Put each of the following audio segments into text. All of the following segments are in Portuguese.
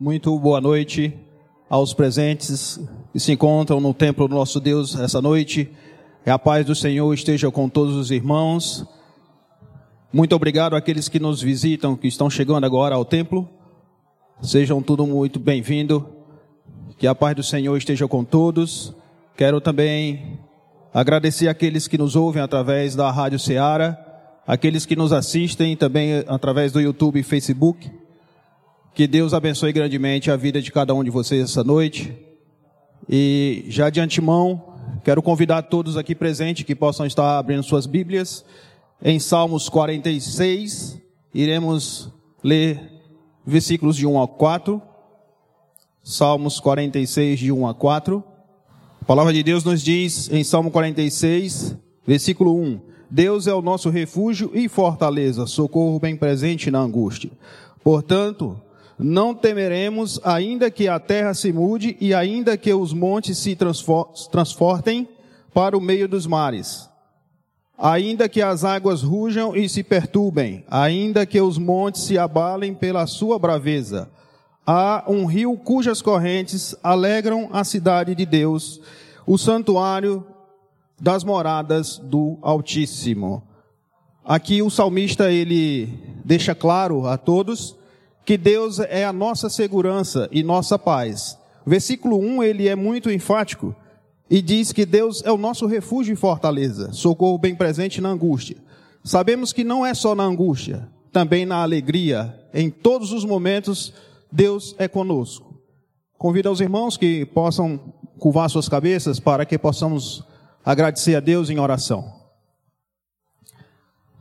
Muito boa noite aos presentes que se encontram no templo do nosso Deus essa noite. Que a paz do Senhor esteja com todos os irmãos. Muito obrigado àqueles que nos visitam, que estão chegando agora ao templo. Sejam tudo muito bem-vindos. Que a paz do Senhor esteja com todos. Quero também agradecer àqueles que nos ouvem através da Rádio Ceará, aqueles que nos assistem também através do YouTube e Facebook. Que Deus abençoe grandemente a vida de cada um de vocês essa noite. E já de antemão, quero convidar todos aqui presentes que possam estar abrindo suas Bíblias em Salmos 46. Iremos ler versículos de 1 a 4. Salmos 46, de 1 a 4. A palavra de Deus nos diz em Salmo 46, versículo 1: Deus é o nosso refúgio e fortaleza, socorro bem presente na angústia. Portanto, não temeremos, ainda que a terra se mude e ainda que os montes se transportem para o meio dos mares. Ainda que as águas rujam e se perturbem, ainda que os montes se abalem pela sua braveza. Há um rio cujas correntes alegram a cidade de Deus, o santuário das moradas do Altíssimo. Aqui o salmista ele deixa claro a todos que Deus é a nossa segurança e nossa paz. Versículo 1, ele é muito enfático e diz que Deus é o nosso refúgio e fortaleza, socorro bem presente na angústia. Sabemos que não é só na angústia, também na alegria, em todos os momentos, Deus é conosco. Convido aos irmãos que possam curvar suas cabeças para que possamos agradecer a Deus em oração.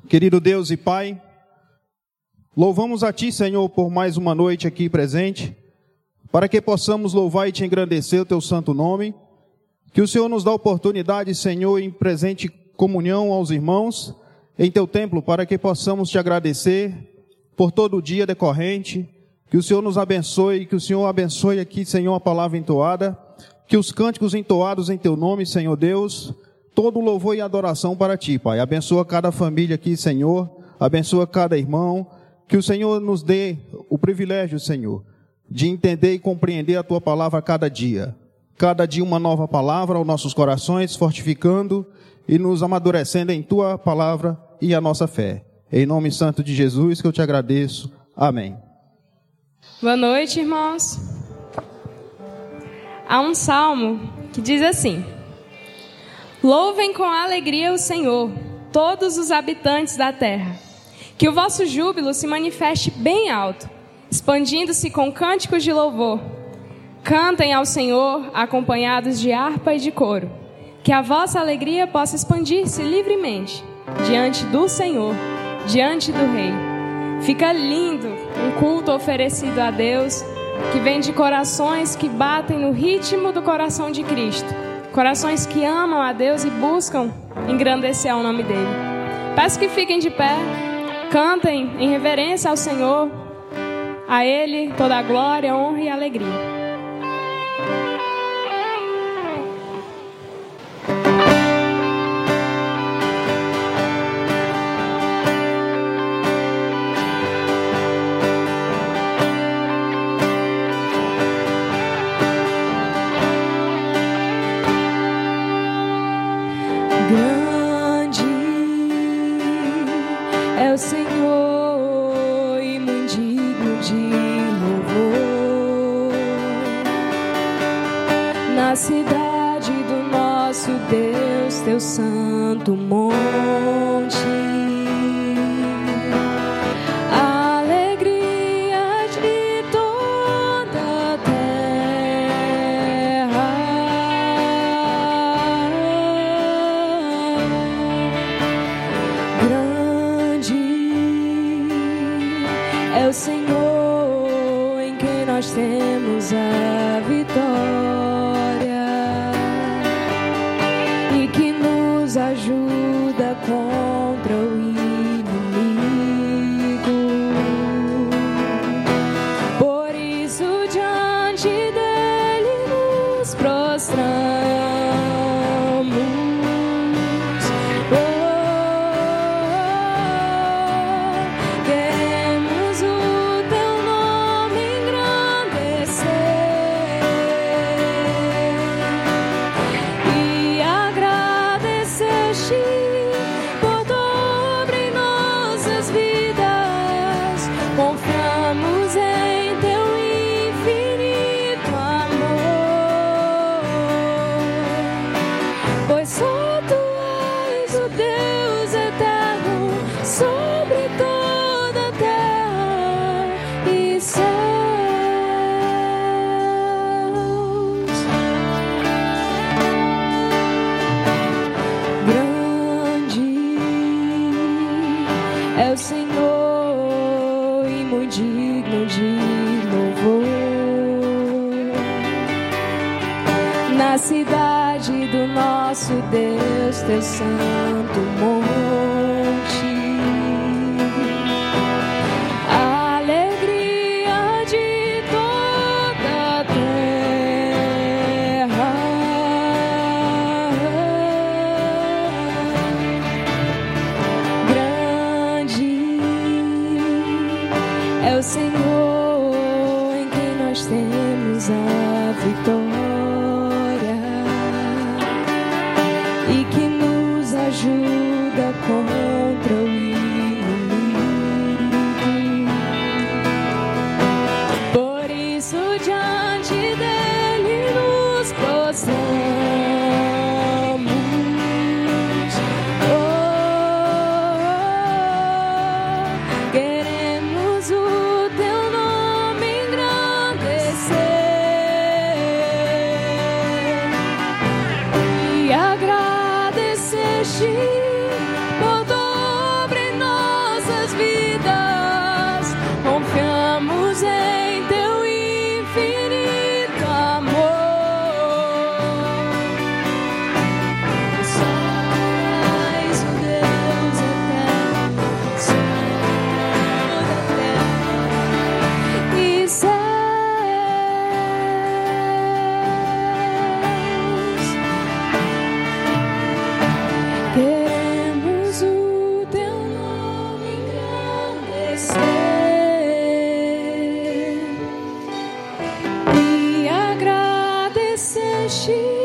Querido Deus e Pai, Louvamos a Ti, Senhor, por mais uma noite aqui presente, para que possamos louvar e te engrandecer o Teu santo nome. Que o Senhor nos dá oportunidade, Senhor, em presente comunhão aos irmãos em Teu templo, para que possamos te agradecer por todo o dia decorrente. Que o Senhor nos abençoe, que o Senhor abençoe aqui, Senhor, a palavra entoada. Que os cânticos entoados em Teu nome, Senhor Deus, todo louvor e adoração para Ti, Pai. Abençoa cada família aqui, Senhor. Abençoa cada irmão que o Senhor nos dê o privilégio, Senhor, de entender e compreender a tua palavra a cada dia. Cada dia uma nova palavra aos nossos corações, fortificando e nos amadurecendo em tua palavra e a nossa fé. Em nome santo de Jesus que eu te agradeço. Amém. Boa noite, irmãos. Há um salmo que diz assim: Louvem com alegria o Senhor, todos os habitantes da terra. Que o vosso júbilo se manifeste bem alto, expandindo-se com cânticos de louvor. Cantem ao Senhor, acompanhados de harpa e de coro. Que a vossa alegria possa expandir-se livremente diante do Senhor, diante do Rei. Fica lindo um culto oferecido a Deus que vem de corações que batem no ritmo do coração de Cristo. Corações que amam a Deus e buscam engrandecer o nome dele. Peço que fiquem de pé. Cantem em reverência ao Senhor, a Ele toda a glória, honra e alegria. é o Senhor e muito digno de louvor. Na cidade do nosso Deus, teu santo morro. 心。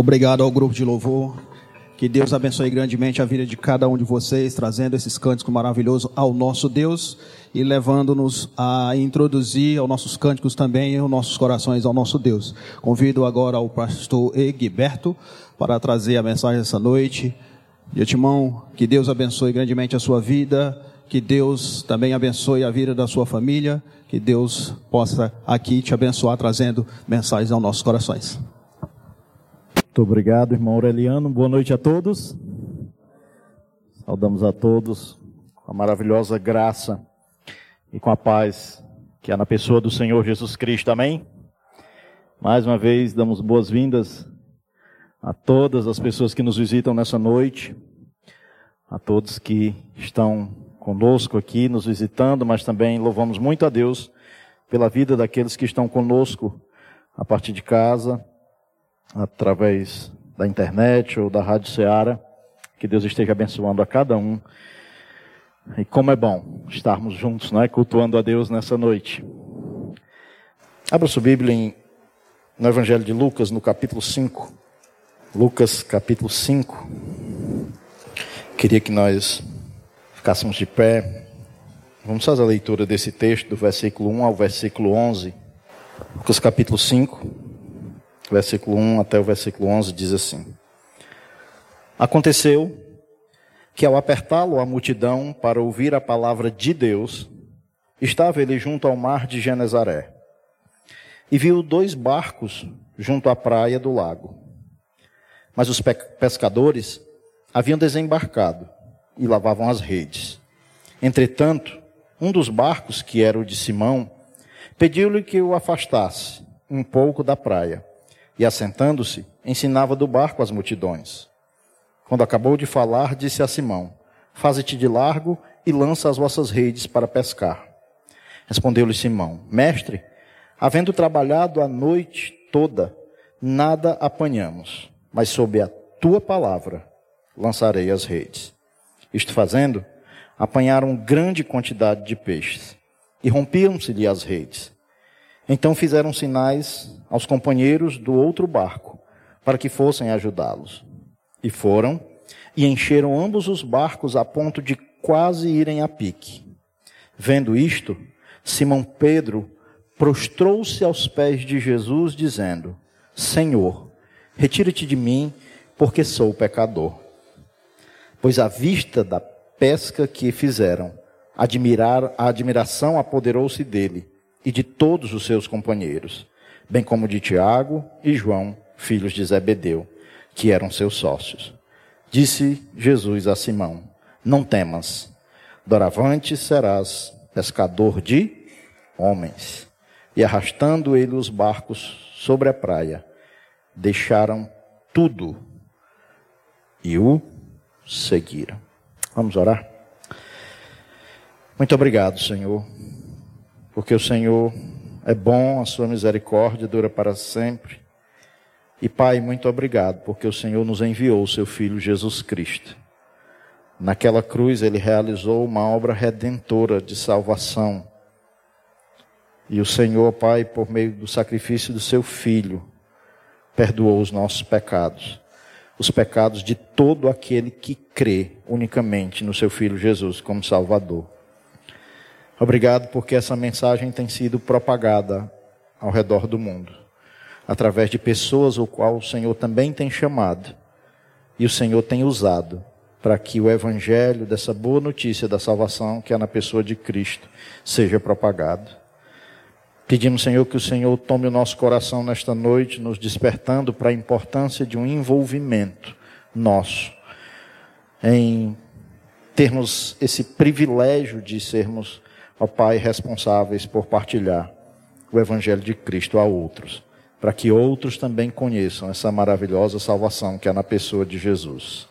Obrigado ao grupo de louvor. Que Deus abençoe grandemente a vida de cada um de vocês, trazendo esses cânticos maravilhosos ao nosso Deus e levando-nos a introduzir aos nossos cânticos também os nossos corações ao nosso Deus. Convido agora o pastor Egberto para trazer a mensagem essa noite. De antemão, que Deus abençoe grandemente a sua vida, que Deus também abençoe a vida da sua família, que Deus possa aqui te abençoar trazendo mensagens aos nossos corações. Muito obrigado, irmão Aureliano. Boa noite a todos. Saudamos a todos com a maravilhosa graça e com a paz que há na pessoa do Senhor Jesus Cristo. Amém? Mais uma vez, damos boas-vindas a todas as pessoas que nos visitam nessa noite, a todos que estão conosco aqui, nos visitando, mas também louvamos muito a Deus pela vida daqueles que estão conosco a partir de casa, através da internet ou da Rádio Ceará. Que Deus esteja abençoando a cada um. E como é bom estarmos juntos, não é? Cultuando a Deus nessa noite. Abra sua Bíblia em, no Evangelho de Lucas, no capítulo 5. Lucas, capítulo 5. Queria que nós ficássemos de pé. Vamos fazer a leitura desse texto, do versículo 1 ao versículo 11. Lucas, capítulo 5 versículo 1 até o versículo 11 diz assim: Aconteceu que ao apertá-lo a multidão para ouvir a palavra de Deus, estava ele junto ao mar de Genezaré. E viu dois barcos junto à praia do lago. Mas os pescadores haviam desembarcado e lavavam as redes. Entretanto, um dos barcos, que era o de Simão, pediu-lhe que o afastasse um pouco da praia e, assentando-se, ensinava do barco as multidões. Quando acabou de falar, disse a Simão: Faze-te de largo e lança as vossas redes para pescar. Respondeu-lhe Simão: Mestre, havendo trabalhado a noite toda, nada apanhamos, mas sob a tua palavra lançarei as redes. Isto fazendo, apanharam grande quantidade de peixes e rompiam-se-lhe as redes. Então fizeram sinais aos companheiros do outro barco para que fossem ajudá-los. E foram e encheram ambos os barcos a ponto de quase irem a pique. Vendo isto, Simão Pedro prostrou-se aos pés de Jesus, dizendo: Senhor, retira-te de mim, porque sou pecador. Pois à vista da pesca que fizeram, admirar, a admiração apoderou-se dele e de todos os seus companheiros, bem como de Tiago e João, filhos de Zebedeu, que eram seus sócios. Disse Jesus a Simão: Não temas, doravante serás pescador de homens. E arrastando ele os barcos sobre a praia, deixaram tudo e o seguiram. Vamos orar? Muito obrigado, Senhor porque o Senhor é bom, a sua misericórdia dura para sempre. E Pai, muito obrigado, porque o Senhor nos enviou o seu Filho Jesus Cristo. Naquela cruz ele realizou uma obra redentora de salvação. E o Senhor, Pai, por meio do sacrifício do seu Filho, perdoou os nossos pecados. Os pecados de todo aquele que crê unicamente no seu Filho Jesus como Salvador. Obrigado porque essa mensagem tem sido propagada ao redor do mundo, através de pessoas o qual o Senhor também tem chamado e o Senhor tem usado para que o evangelho dessa boa notícia da salvação que é na pessoa de Cristo seja propagado. Pedimos, Senhor, que o Senhor tome o nosso coração nesta noite, nos despertando para a importância de um envolvimento nosso em termos esse privilégio de sermos ó Pai, responsáveis por partilhar o Evangelho de Cristo a outros, para que outros também conheçam essa maravilhosa salvação que há na pessoa de Jesus.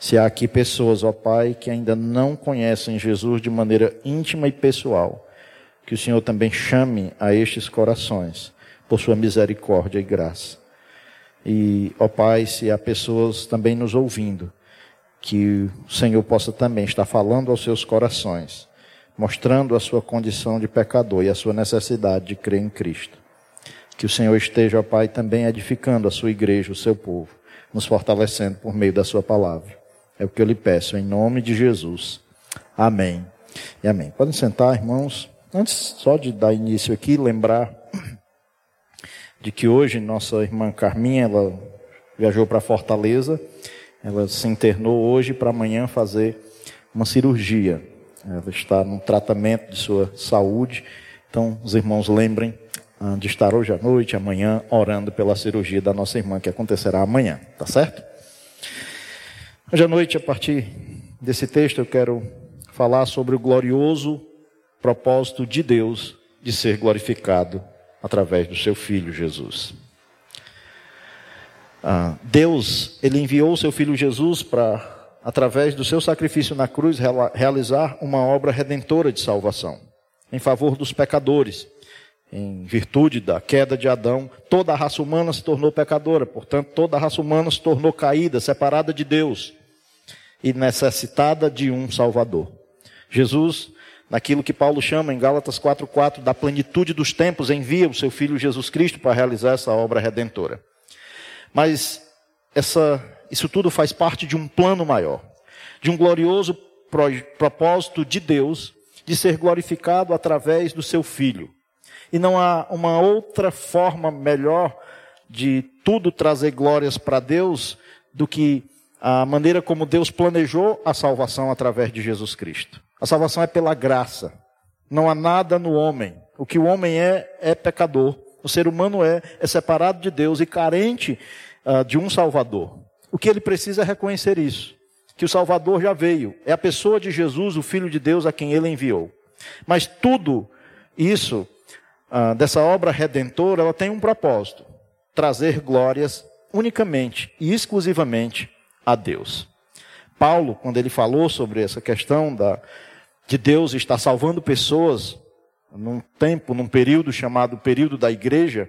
Se há aqui pessoas, ó Pai, que ainda não conhecem Jesus de maneira íntima e pessoal, que o Senhor também chame a estes corações, por sua misericórdia e graça. E, ó Pai, se há pessoas também nos ouvindo, que o Senhor possa também estar falando aos seus corações mostrando a sua condição de pecador e a sua necessidade de crer em Cristo. Que o Senhor esteja, ó Pai, também edificando a sua igreja, o seu povo, nos fortalecendo por meio da sua palavra. É o que eu lhe peço, em nome de Jesus. Amém. E amém. Podem sentar, irmãos. Antes só de dar início aqui, lembrar de que hoje nossa irmã Carminha, ela viajou para Fortaleza, ela se internou hoje para amanhã fazer uma cirurgia. Ela está no tratamento de sua saúde. Então, os irmãos lembrem ah, de estar hoje à noite, amanhã, orando pela cirurgia da nossa irmã, que acontecerá amanhã, tá certo? Hoje à noite, a partir desse texto, eu quero falar sobre o glorioso propósito de Deus de ser glorificado através do seu filho Jesus. Ah, Deus, ele enviou o seu filho Jesus para, através do seu sacrifício na cruz, realizar uma obra redentora de salvação em favor dos pecadores. Em virtude da queda de Adão, toda a raça humana se tornou pecadora, portanto, toda a raça humana se tornou caída, separada de Deus e necessitada de um Salvador. Jesus, naquilo que Paulo chama em Gálatas 4:4 da plenitude dos tempos, envia o seu filho Jesus Cristo para realizar essa obra redentora. Mas essa, isso tudo faz parte de um plano maior, de um glorioso propósito de Deus de ser glorificado através do seu filho. E não há uma outra forma melhor de tudo trazer glórias para Deus do que a maneira como Deus planejou a salvação através de Jesus Cristo. A salvação é pela graça. Não há nada no homem. O que o homem é, é pecador. O ser humano é, é separado de Deus e carente uh, de um Salvador. O que ele precisa é reconhecer isso. Que o Salvador já veio. É a pessoa de Jesus, o Filho de Deus, a quem ele enviou. Mas tudo isso, uh, dessa obra redentora, ela tem um propósito: trazer glórias unicamente e exclusivamente a Deus. Paulo, quando ele falou sobre essa questão da, de Deus estar salvando pessoas num tempo, num período chamado período da igreja,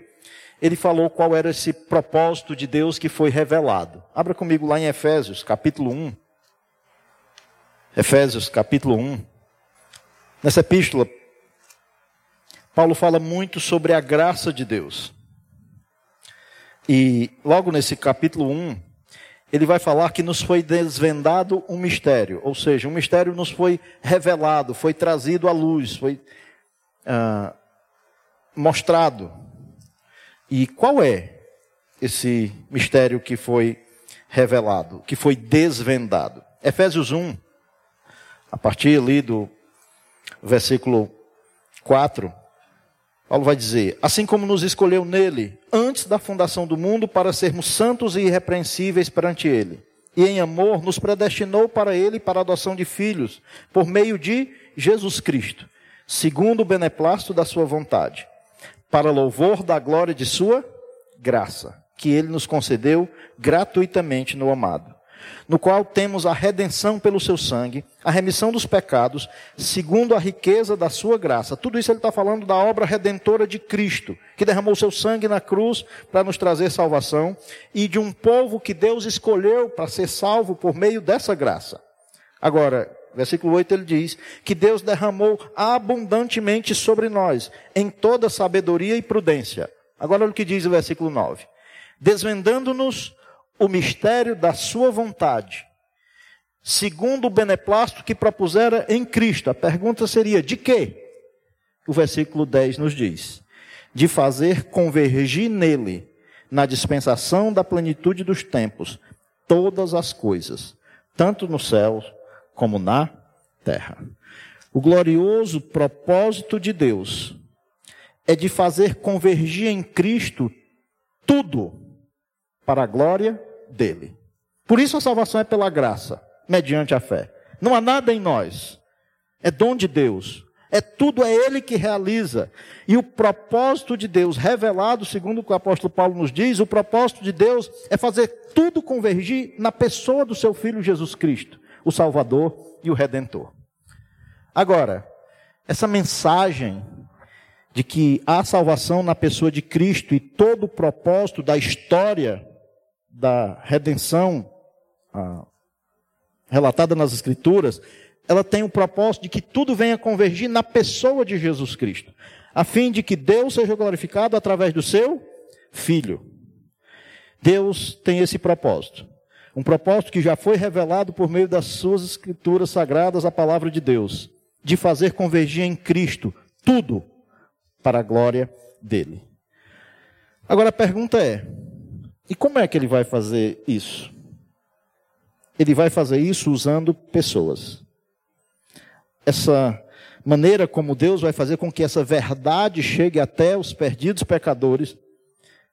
ele falou qual era esse propósito de Deus que foi revelado. Abra comigo lá em Efésios, capítulo 1. Efésios, capítulo 1. Nessa epístola, Paulo fala muito sobre a graça de Deus. E logo nesse capítulo 1, ele vai falar que nos foi desvendado um mistério, ou seja, um mistério nos foi revelado, foi trazido à luz, foi ah, mostrado. E qual é esse mistério que foi revelado, que foi desvendado? Efésios 1, a partir ali do versículo 4, Paulo vai dizer: Assim como nos escolheu nele, antes da fundação do mundo, para sermos santos e irrepreensíveis perante ele, e em amor nos predestinou para ele para a adoção de filhos, por meio de Jesus Cristo, segundo o beneplácito da sua vontade, para louvor da glória de sua graça, que ele nos concedeu gratuitamente no amado no qual temos a redenção pelo seu sangue, a remissão dos pecados, segundo a riqueza da sua graça. Tudo isso ele está falando da obra redentora de Cristo, que derramou seu sangue na cruz para nos trazer salvação, e de um povo que Deus escolheu para ser salvo por meio dessa graça. Agora, versículo 8 ele diz que Deus derramou abundantemente sobre nós, em toda sabedoria e prudência. Agora olha o que diz o versículo 9. Desvendando-nos o mistério da sua vontade, segundo o beneplácito que propusera em Cristo. A pergunta seria: de quê? O versículo 10 nos diz: de fazer convergir nele, na dispensação da plenitude dos tempos, todas as coisas, tanto no céu como na terra. O glorioso propósito de Deus é de fazer convergir em Cristo tudo para a glória dele. Por isso a salvação é pela graça, mediante a fé. Não há nada em nós. É dom de Deus. É tudo é ele que realiza. E o propósito de Deus revelado, segundo o que o apóstolo Paulo nos diz, o propósito de Deus é fazer tudo convergir na pessoa do seu filho Jesus Cristo, o Salvador e o Redentor. Agora, essa mensagem de que há salvação na pessoa de Cristo e todo o propósito da história da redenção ah, relatada nas Escrituras, ela tem o propósito de que tudo venha convergir na pessoa de Jesus Cristo. a fim de que Deus seja glorificado através do seu filho. Deus tem esse propósito. Um propósito que já foi revelado por meio das suas escrituras sagradas, a palavra de Deus, de fazer convergir em Cristo tudo para a glória dele. Agora a pergunta é: e como é que ele vai fazer isso? Ele vai fazer isso usando pessoas. Essa maneira como Deus vai fazer com que essa verdade chegue até os perdidos pecadores,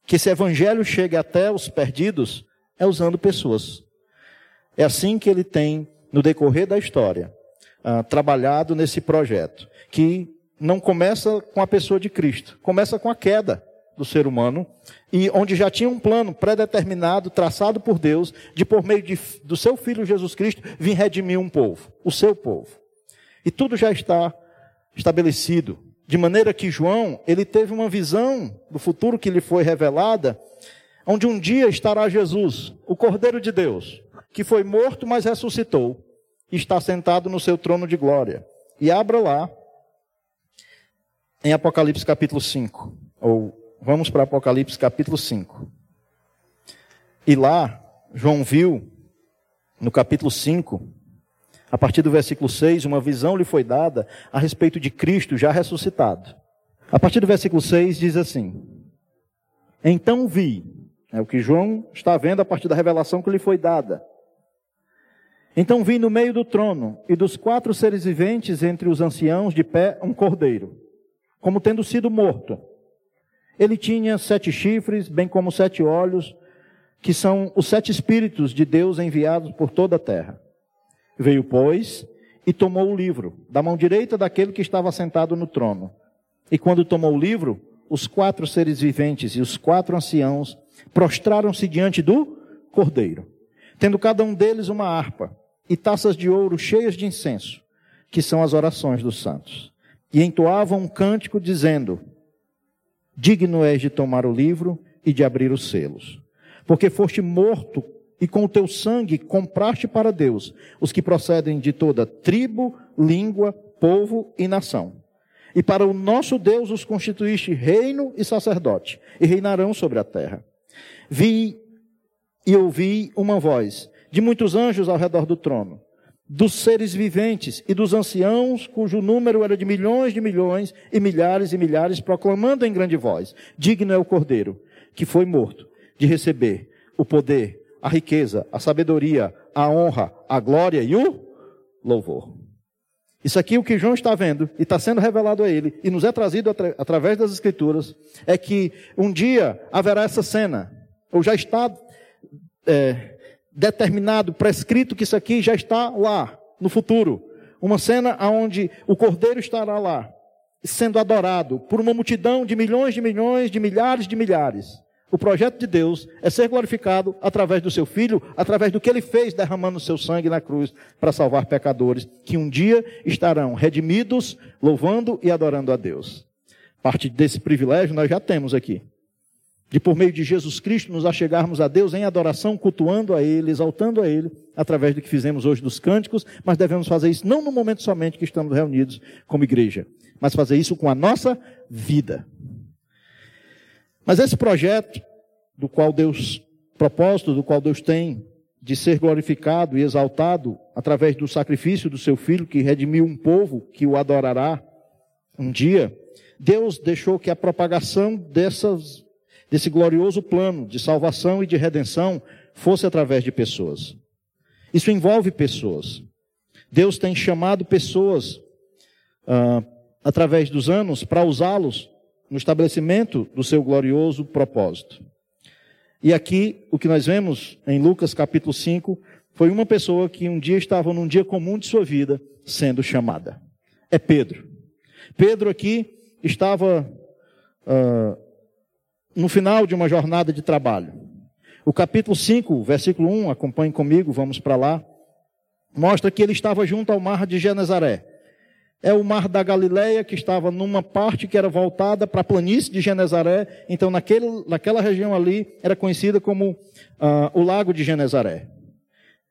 que esse evangelho chegue até os perdidos, é usando pessoas. É assim que ele tem, no decorrer da história, uh, trabalhado nesse projeto, que não começa com a pessoa de Cristo, começa com a queda do ser humano, e onde já tinha um plano pré-determinado, traçado por Deus, de por meio de, do seu Filho Jesus Cristo, vir redimir um povo, o seu povo. E tudo já está estabelecido. De maneira que João, ele teve uma visão do futuro que lhe foi revelada, onde um dia estará Jesus, o Cordeiro de Deus, que foi morto, mas ressuscitou, e está sentado no seu trono de glória. E abra lá, em Apocalipse capítulo 5, ou vamos para Apocalipse capítulo 5. E lá, João viu, no capítulo 5, a partir do versículo 6, uma visão lhe foi dada a respeito de Cristo já ressuscitado. A partir do versículo 6 diz assim: Então vi, é o que João está vendo a partir da revelação que lhe foi dada. Então vi no meio do trono e dos quatro seres viventes entre os anciãos de pé um cordeiro, como tendo sido morto. Ele tinha sete chifres, bem como sete olhos, que são os sete espíritos de Deus enviados por toda a terra. Veio, pois, e tomou o livro da mão direita daquele que estava sentado no trono. E quando tomou o livro, os quatro seres viventes e os quatro anciãos prostraram-se diante do cordeiro, tendo cada um deles uma harpa e taças de ouro cheias de incenso, que são as orações dos santos. E entoavam um cântico dizendo: Digno és de tomar o livro e de abrir os selos, porque foste morto e com o teu sangue compraste para Deus os que procedem de toda tribo, língua, povo e nação. E para o nosso Deus os constituíste reino e sacerdote, e reinarão sobre a terra. Vi e ouvi uma voz de muitos anjos ao redor do trono, dos seres viventes e dos anciãos, cujo número era de milhões de milhões e milhares e milhares, proclamando em grande voz: Digno é o Cordeiro, que foi morto, de receber o poder, a riqueza, a sabedoria, a honra, a glória e o louvor. Isso aqui, o que João está vendo e está sendo revelado a ele e nos é trazido atra através das Escrituras, é que um dia haverá essa cena, ou já está é, determinado, prescrito que isso aqui já está lá, no futuro. Uma cena onde o cordeiro estará lá, sendo adorado por uma multidão de milhões de milhões, de milhares de milhares. O projeto de Deus é ser glorificado através do seu filho, através do que ele fez derramando o seu sangue na cruz para salvar pecadores, que um dia estarão redimidos, louvando e adorando a Deus. Parte desse privilégio nós já temos aqui. De por meio de Jesus Cristo nos achegarmos a Deus em adoração, cultuando a Ele, exaltando a Ele, através do que fizemos hoje dos cânticos, mas devemos fazer isso não no momento somente que estamos reunidos como igreja, mas fazer isso com a nossa vida. Mas esse projeto, do qual Deus, propósito do qual Deus tem de ser glorificado e exaltado através do sacrifício do seu filho que redimiu um povo que o adorará um dia, Deus deixou que a propagação dessas, desse glorioso plano de salvação e de redenção fosse através de pessoas. Isso envolve pessoas. Deus tem chamado pessoas ah, através dos anos para usá-los no estabelecimento do seu glorioso propósito. E aqui, o que nós vemos em Lucas capítulo 5, foi uma pessoa que um dia estava num dia comum de sua vida sendo chamada. É Pedro. Pedro aqui estava uh, no final de uma jornada de trabalho. O capítulo 5, versículo 1, acompanhe comigo, vamos para lá, mostra que ele estava junto ao mar de Genezaré é o mar da Galileia, que estava numa parte que era voltada para a planície de Genezaré. Então, naquele, naquela região ali, era conhecida como uh, o Lago de Genezaré.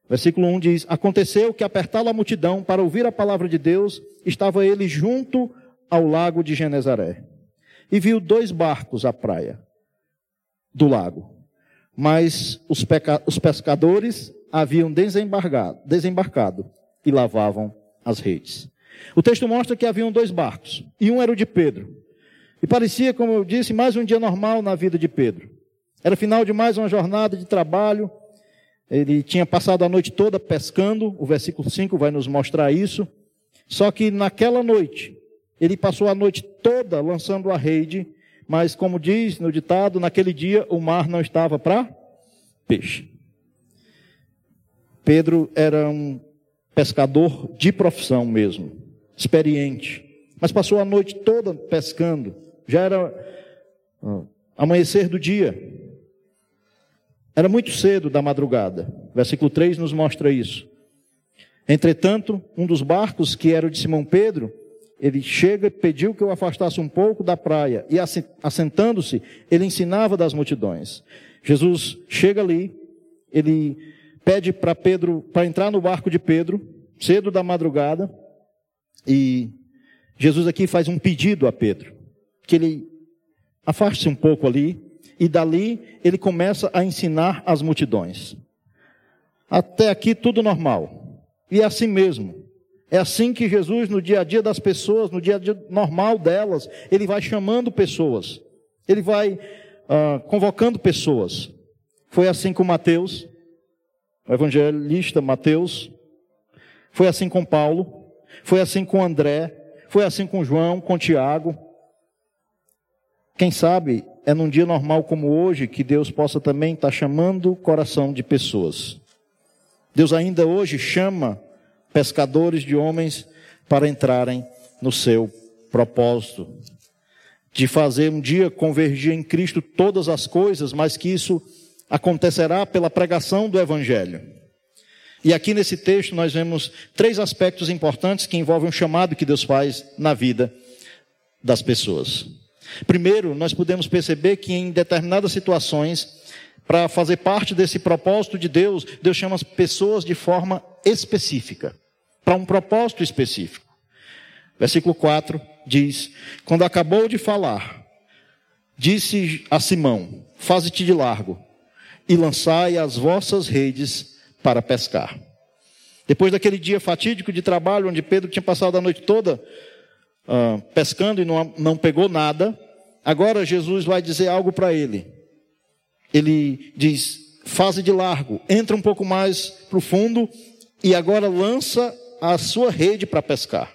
Versículo 1 diz: Aconteceu que, apertado a multidão para ouvir a palavra de Deus, estava ele junto ao lago de Genezaré. e viu dois barcos à praia do lago. Mas os, os pescadores haviam desembarcado e lavavam as redes. O texto mostra que haviam dois barcos, e um era o de Pedro. E parecia, como eu disse, mais um dia normal na vida de Pedro. Era final de mais uma jornada de trabalho. Ele tinha passado a noite toda pescando, o versículo 5 vai nos mostrar isso. Só que naquela noite, ele passou a noite toda lançando a rede, mas como diz no ditado, naquele dia o mar não estava para peixe. Pedro era um pescador de profissão mesmo, experiente, mas passou a noite toda pescando. Já era amanhecer do dia. Era muito cedo da madrugada. Versículo 3 nos mostra isso. Entretanto, um dos barcos, que era o de Simão Pedro, ele chega e pediu que eu afastasse um pouco da praia, e assentando-se, ele ensinava das multidões. Jesus chega ali, ele pede para Pedro, para entrar no barco de Pedro, cedo da madrugada, e Jesus aqui faz um pedido a Pedro, que ele afaste-se um pouco ali, e dali ele começa a ensinar as multidões. Até aqui tudo normal. E é assim mesmo. É assim que Jesus, no dia a dia das pessoas, no dia a dia normal delas, ele vai chamando pessoas. Ele vai uh, convocando pessoas. Foi assim com Mateus, o evangelista Mateus. Foi assim com Paulo. Foi assim com André. Foi assim com João, com Tiago. Quem sabe é num dia normal como hoje que Deus possa também estar chamando o coração de pessoas. Deus ainda hoje chama pescadores de homens para entrarem no seu propósito. De fazer um dia convergir em Cristo todas as coisas, mas que isso acontecerá pela pregação do Evangelho. E aqui nesse texto nós vemos três aspectos importantes que envolvem o chamado que Deus faz na vida das pessoas. Primeiro, nós podemos perceber que em determinadas situações, para fazer parte desse propósito de Deus, Deus chama as pessoas de forma específica, para um propósito específico. Versículo 4 diz: Quando acabou de falar, disse a Simão: Faze-te de largo e lançai as vossas redes para pescar. Depois daquele dia fatídico de trabalho, onde Pedro tinha passado a noite toda uh, pescando e não, não pegou nada, agora Jesus vai dizer algo para ele. Ele diz: fase de largo, entra um pouco mais profundo e agora lança a sua rede para pescar.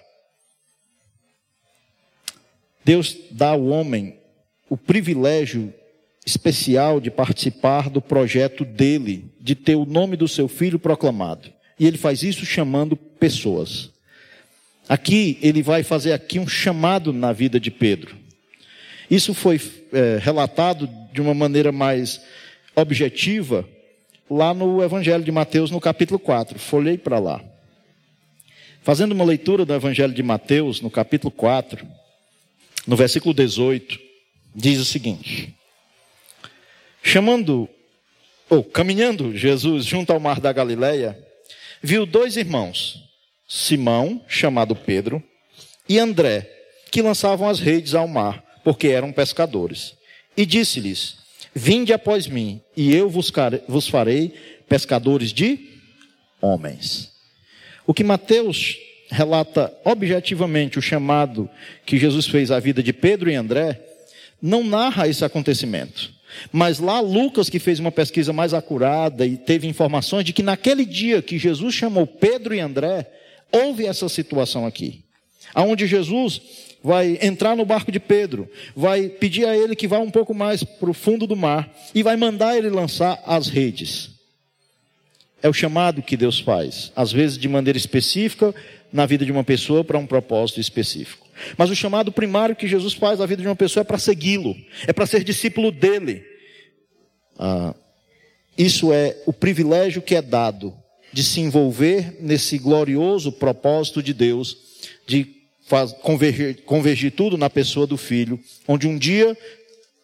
Deus dá ao homem o privilégio especial de participar do projeto dele, de ter o nome do seu filho proclamado. E ele faz isso chamando pessoas. Aqui, ele vai fazer aqui um chamado na vida de Pedro. Isso foi é, relatado de uma maneira mais objetiva lá no Evangelho de Mateus, no capítulo 4. Folhei para lá. Fazendo uma leitura do Evangelho de Mateus, no capítulo 4, no versículo 18, diz o seguinte: Chamando, ou caminhando Jesus junto ao mar da Galileia, viu dois irmãos, Simão, chamado Pedro, e André, que lançavam as redes ao mar, porque eram pescadores. E disse-lhes: Vinde após mim, e eu vos farei pescadores de homens. O que Mateus relata objetivamente o chamado que Jesus fez à vida de Pedro e André, não narra esse acontecimento. Mas lá Lucas, que fez uma pesquisa mais acurada e teve informações de que naquele dia que Jesus chamou Pedro e André, houve essa situação aqui. Aonde Jesus vai entrar no barco de Pedro, vai pedir a ele que vá um pouco mais para o fundo do mar e vai mandar ele lançar as redes. É o chamado que Deus faz, às vezes de maneira específica na vida de uma pessoa para um propósito específico. Mas o chamado primário que Jesus faz na vida de uma pessoa é para segui-lo, é para ser discípulo dele. Ah, isso é o privilégio que é dado de se envolver nesse glorioso propósito de Deus, de faz, convergir, convergir tudo na pessoa do Filho, onde um dia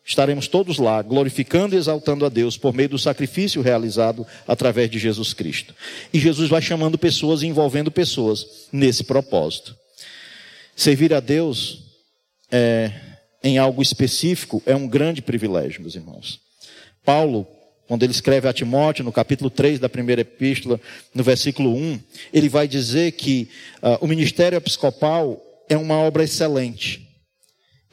estaremos todos lá, glorificando e exaltando a Deus por meio do sacrifício realizado através de Jesus Cristo. E Jesus vai chamando pessoas e envolvendo pessoas nesse propósito. Servir a Deus é, em algo específico é um grande privilégio, meus irmãos. Paulo, quando ele escreve a Timóteo, no capítulo 3 da primeira epístola, no versículo 1, ele vai dizer que uh, o ministério episcopal é uma obra excelente.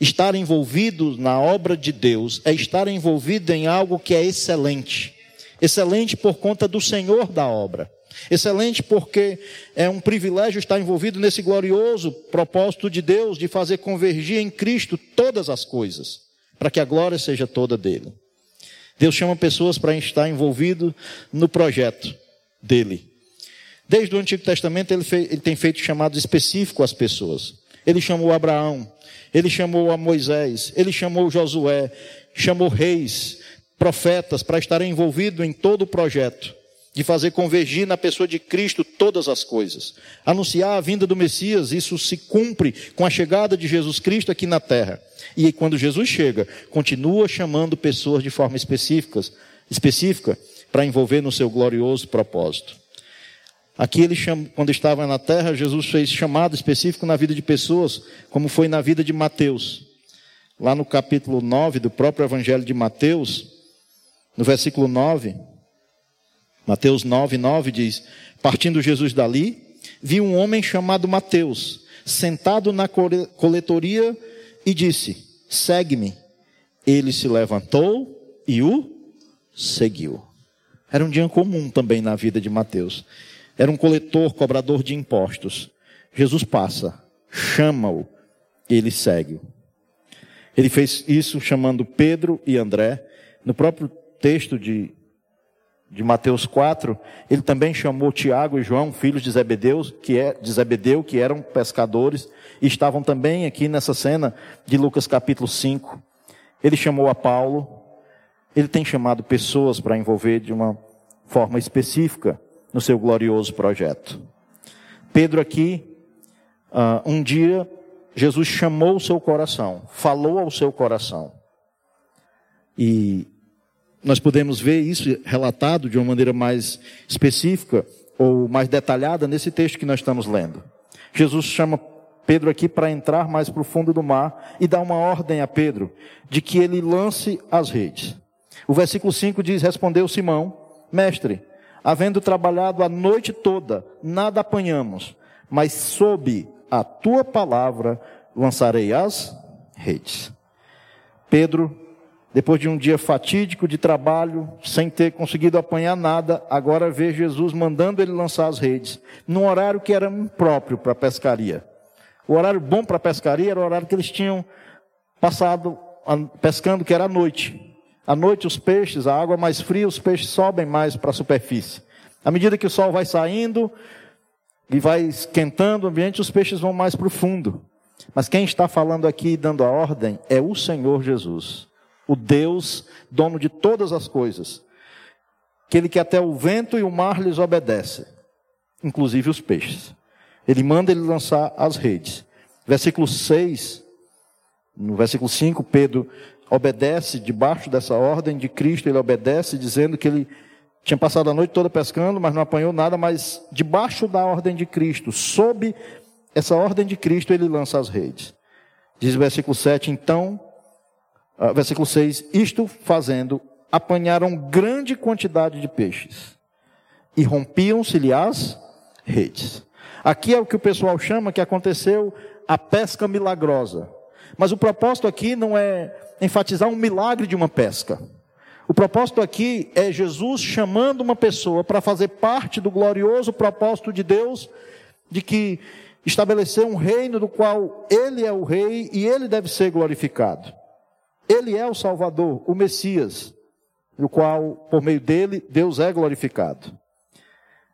Estar envolvido na obra de Deus é estar envolvido em algo que é excelente. Excelente por conta do Senhor da obra. Excelente porque é um privilégio estar envolvido nesse glorioso propósito de Deus de fazer convergir em Cristo todas as coisas, para que a glória seja toda dele. Deus chama pessoas para estar envolvido no projeto dele. Desde o Antigo Testamento ele, fez, ele tem feito chamados específicos às pessoas. Ele chamou Abraão, ele chamou a Moisés, ele chamou Josué, chamou reis, profetas para estarem envolvidos em todo o projeto de fazer convergir na pessoa de Cristo todas as coisas. Anunciar a vinda do Messias, isso se cumpre com a chegada de Jesus Cristo aqui na terra. E quando Jesus chega, continua chamando pessoas de forma específica, específica para envolver no seu glorioso propósito. Aqui ele chama, quando estava na terra, Jesus fez chamado específico na vida de pessoas, como foi na vida de Mateus. Lá no capítulo 9 do próprio Evangelho de Mateus, no versículo 9, Mateus 9, 9 diz: Partindo Jesus dali, viu um homem chamado Mateus, sentado na coletoria, e disse: Segue-me. Ele se levantou e o seguiu. Era um dia comum também na vida de Mateus. Era um coletor, cobrador de impostos. Jesus passa, chama-o, ele segue. Ele fez isso chamando Pedro e André. No próprio texto de, de Mateus 4, ele também chamou Tiago e João, filhos de Zebedeu, que, é, de Zebedeu, que eram pescadores, e estavam também aqui nessa cena de Lucas capítulo 5. Ele chamou a Paulo, ele tem chamado pessoas para envolver de uma forma específica no seu glorioso projeto. Pedro aqui, uh, um dia, Jesus chamou o seu coração, falou ao seu coração. E nós podemos ver isso relatado de uma maneira mais específica ou mais detalhada nesse texto que nós estamos lendo. Jesus chama Pedro aqui para entrar mais para o fundo do mar e dá uma ordem a Pedro de que ele lance as redes. O versículo 5 diz: Respondeu Simão, mestre, havendo trabalhado a noite toda, nada apanhamos, mas sob a tua palavra lançarei as redes. Pedro, depois de um dia fatídico de trabalho, sem ter conseguido apanhar nada, agora vê Jesus mandando ele lançar as redes, num horário que era impróprio para a pescaria. O horário bom para a pescaria era o horário que eles tinham passado pescando, que era a noite. À noite, os peixes, a água mais fria, os peixes sobem mais para a superfície. À medida que o sol vai saindo e vai esquentando o ambiente, os peixes vão mais para o fundo. Mas quem está falando aqui dando a ordem é o Senhor Jesus, o Deus, dono de todas as coisas. Aquele que até o vento e o mar lhes obedece, inclusive os peixes. Ele manda ele lançar as redes. Versículo 6, no versículo 5, Pedro obedece debaixo dessa ordem de Cristo, ele obedece dizendo que ele tinha passado a noite toda pescando, mas não apanhou nada, mas debaixo da ordem de Cristo, sob essa ordem de Cristo, ele lança as redes. Diz o versículo 7, então, versículo 6, isto fazendo, apanharam grande quantidade de peixes e rompiam-se-lhe as redes. Aqui é o que o pessoal chama que aconteceu a pesca milagrosa. Mas o propósito aqui não é enfatizar um milagre de uma pesca. O propósito aqui é Jesus chamando uma pessoa para fazer parte do glorioso propósito de Deus de que estabeleceu um reino do qual ele é o rei e ele deve ser glorificado. Ele é o Salvador, o Messias, no qual, por meio dele, Deus é glorificado.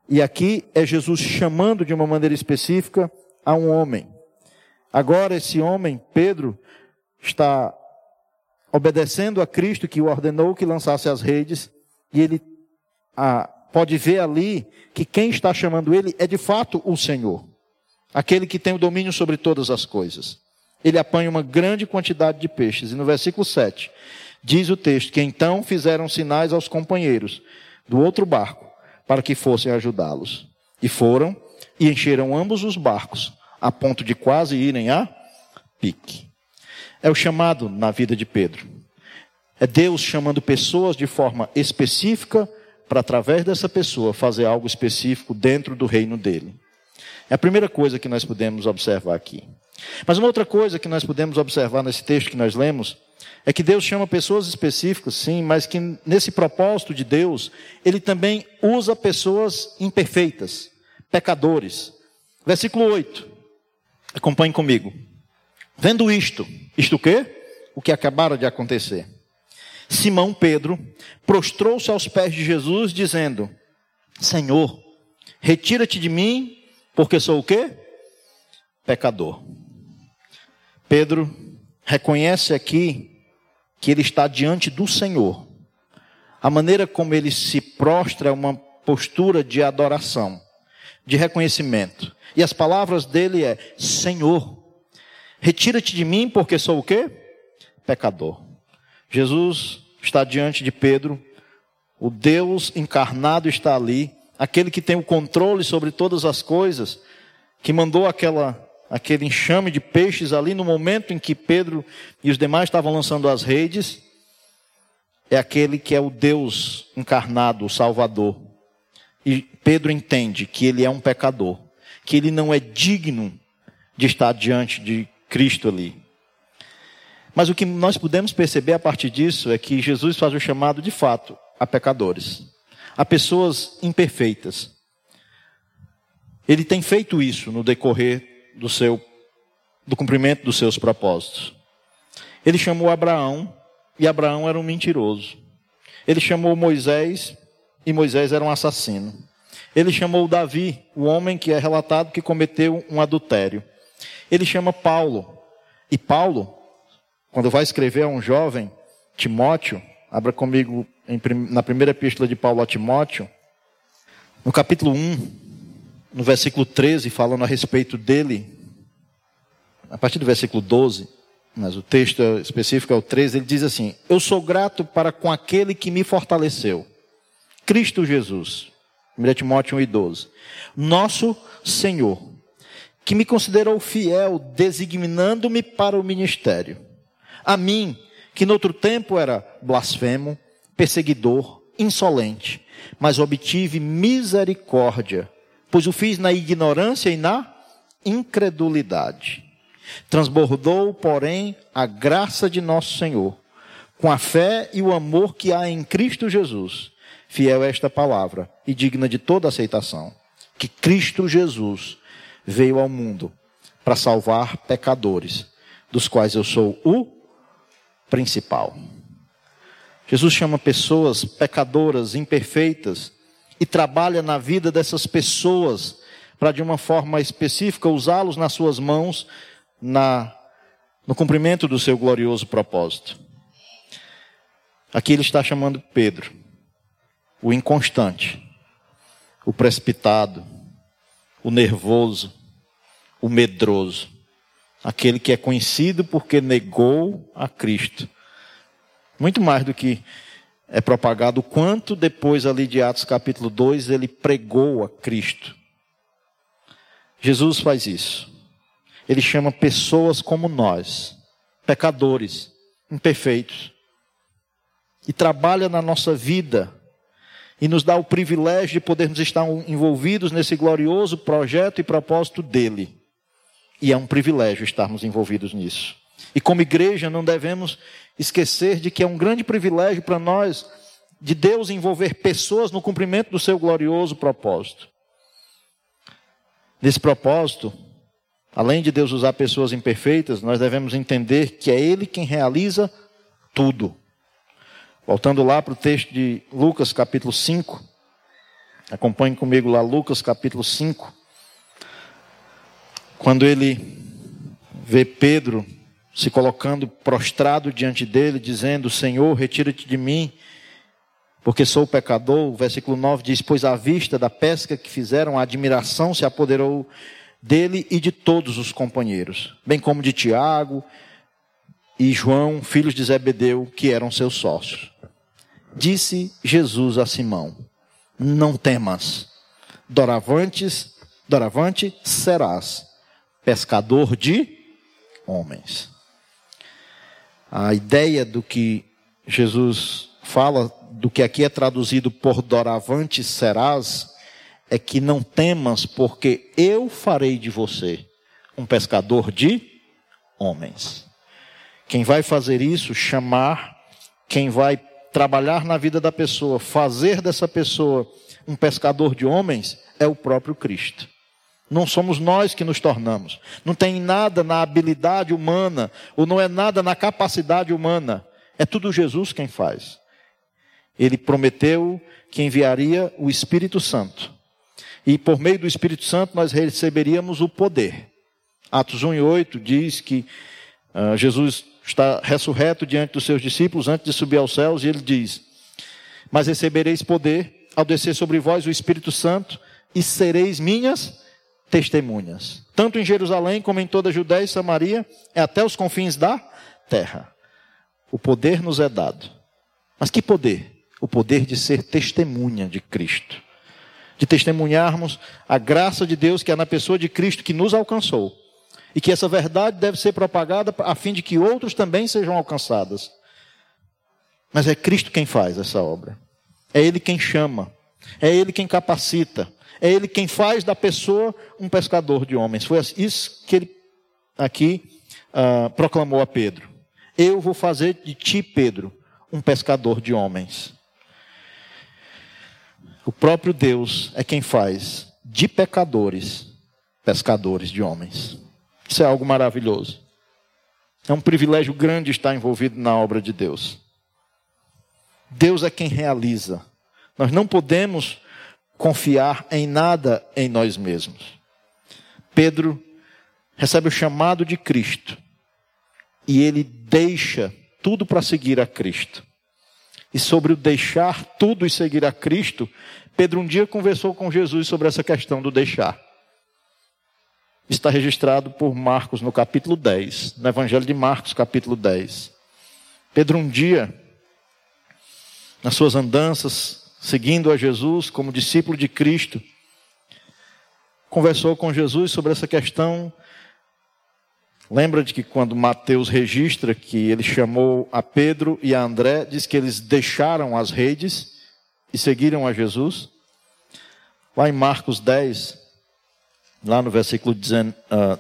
E aqui é Jesus chamando de uma maneira específica a um homem. Agora, esse homem, Pedro, está obedecendo a Cristo que o ordenou que lançasse as redes, e ele ah, pode ver ali que quem está chamando ele é de fato o Senhor, aquele que tem o domínio sobre todas as coisas. Ele apanha uma grande quantidade de peixes, e no versículo 7 diz o texto que então fizeram sinais aos companheiros do outro barco para que fossem ajudá-los. E foram e encheram ambos os barcos, a ponto de quase irem a pique. é o chamado na vida de Pedro. É Deus chamando pessoas de forma específica para, através dessa pessoa, fazer algo específico dentro do reino dele. É a primeira coisa que nós podemos observar aqui. Mas uma outra coisa que nós podemos observar nesse texto que nós lemos é que Deus chama pessoas específicas, sim, mas que nesse propósito de Deus, Ele também usa pessoas imperfeitas, pecadores. Versículo 8. Acompanhe comigo. Vendo isto, isto o quê? O que acabara de acontecer. Simão Pedro prostrou-se aos pés de Jesus, dizendo: Senhor, retira-te de mim, porque sou o quê? Pecador. Pedro reconhece aqui que ele está diante do Senhor. A maneira como ele se prostra é uma postura de adoração, de reconhecimento. E as palavras dele é: Senhor, retira-te de mim, porque sou o quê? Pecador. Jesus está diante de Pedro, o Deus encarnado está ali, aquele que tem o controle sobre todas as coisas, que mandou aquela aquele enxame de peixes ali no momento em que Pedro e os demais estavam lançando as redes, é aquele que é o Deus encarnado, o Salvador. E Pedro entende que ele é um pecador, que ele não é digno de estar diante de Cristo ali. Mas o que nós podemos perceber a partir disso é que Jesus faz o chamado de fato a pecadores, a pessoas imperfeitas. Ele tem feito isso no decorrer do seu do cumprimento dos seus propósitos. Ele chamou Abraão e Abraão era um mentiroso. Ele chamou Moisés e Moisés era um assassino. Ele chamou Davi, o homem que é relatado que cometeu um adultério. Ele chama Paulo. E Paulo quando vai escrever a um jovem, Timóteo, abra comigo na primeira epístola de Paulo a Timóteo, no capítulo 1, no versículo 13, falando a respeito dele, a partir do versículo 12, mas o texto específico é o 13, ele diz assim: Eu sou grato para com aquele que me fortaleceu, Cristo Jesus. 1 Timóteo 1 e 12. Nosso Senhor, que me considerou fiel, designando-me para o ministério a mim, que no outro tempo era blasfemo, perseguidor, insolente, mas obtive misericórdia, pois o fiz na ignorância e na incredulidade. Transbordou, porém, a graça de nosso Senhor, com a fé e o amor que há em Cristo Jesus. Fiel esta palavra e digna de toda aceitação, que Cristo Jesus veio ao mundo para salvar pecadores, dos quais eu sou o principal. Jesus chama pessoas pecadoras, imperfeitas, e trabalha na vida dessas pessoas para, de uma forma específica, usá-los nas suas mãos na, no cumprimento do seu glorioso propósito. Aqui ele está chamando Pedro, o inconstante, o precipitado, o nervoso, o medroso aquele que é conhecido porque negou a Cristo. Muito mais do que é propagado, quanto depois ali de Atos capítulo 2 ele pregou a Cristo. Jesus faz isso. Ele chama pessoas como nós, pecadores, imperfeitos, e trabalha na nossa vida e nos dá o privilégio de podermos estar envolvidos nesse glorioso projeto e propósito dele. E é um privilégio estarmos envolvidos nisso. E como igreja, não devemos esquecer de que é um grande privilégio para nós de Deus envolver pessoas no cumprimento do seu glorioso propósito. Nesse propósito, além de Deus usar pessoas imperfeitas, nós devemos entender que é Ele quem realiza tudo. Voltando lá para o texto de Lucas capítulo 5, acompanhe comigo lá Lucas capítulo 5. Quando ele vê Pedro se colocando prostrado diante dele, dizendo: Senhor, retira-te de mim, porque sou pecador. O versículo 9 diz: Pois à vista da pesca que fizeram, a admiração se apoderou dele e de todos os companheiros, bem como de Tiago e João, filhos de Zebedeu, que eram seus sócios. Disse Jesus a Simão: Não temas, doravantes, doravante serás pescador de homens. A ideia do que Jesus fala, do que aqui é traduzido por doravante serás, é que não temas, porque eu farei de você um pescador de homens. Quem vai fazer isso, chamar, quem vai trabalhar na vida da pessoa, fazer dessa pessoa um pescador de homens, é o próprio Cristo. Não somos nós que nos tornamos. Não tem nada na habilidade humana, ou não é nada na capacidade humana. É tudo Jesus quem faz. Ele prometeu que enviaria o Espírito Santo. E por meio do Espírito Santo nós receberíamos o poder. Atos 1 e 8 diz que uh, Jesus está ressurreto diante dos seus discípulos antes de subir aos céus e ele diz: Mas recebereis poder ao descer sobre vós o Espírito Santo e sereis minhas testemunhas, tanto em Jerusalém como em toda a Judéia e Samaria, e até os confins da terra. O poder nos é dado. Mas que poder? O poder de ser testemunha de Cristo. De testemunharmos a graça de Deus que é na pessoa de Cristo que nos alcançou. E que essa verdade deve ser propagada a fim de que outros também sejam alcançados. Mas é Cristo quem faz essa obra. É Ele quem chama. É Ele quem capacita. É Ele quem faz da pessoa um pescador de homens. Foi isso que ele aqui uh, proclamou a Pedro. Eu vou fazer de ti, Pedro, um pescador de homens. O próprio Deus é quem faz de pecadores pescadores de homens. Isso é algo maravilhoso. É um privilégio grande estar envolvido na obra de Deus. Deus é quem realiza. Nós não podemos confiar em nada em nós mesmos. Pedro recebe o chamado de Cristo e ele deixa tudo para seguir a Cristo. E sobre o deixar tudo e seguir a Cristo, Pedro um dia conversou com Jesus sobre essa questão do deixar. Está registrado por Marcos no capítulo 10, no Evangelho de Marcos, capítulo 10. Pedro um dia, nas suas andanças, seguindo a Jesus como discípulo de Cristo, conversou com Jesus sobre essa questão. Lembra de que quando Mateus registra que ele chamou a Pedro e a André, diz que eles deixaram as redes e seguiram a Jesus? Lá em Marcos 10, lá no versículo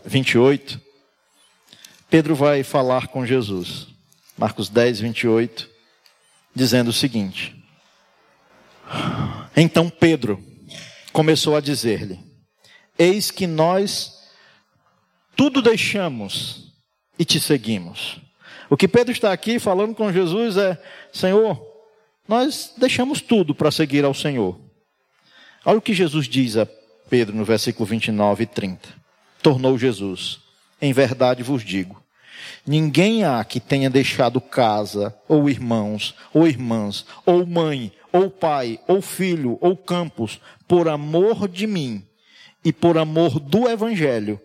28, ah, Pedro vai falar com Jesus. Marcos 10, 28, dizendo o seguinte: então Pedro começou a dizer-lhe: Eis que nós tudo deixamos e te seguimos. O que Pedro está aqui falando com Jesus é: Senhor, nós deixamos tudo para seguir ao Senhor. Olha o que Jesus diz a Pedro no versículo 29 e 30. Tornou Jesus: Em verdade vos digo, ninguém há que tenha deixado casa, ou irmãos, ou irmãs, ou mãe, ou pai, ou filho, ou campos, por amor de mim e por amor do Evangelho,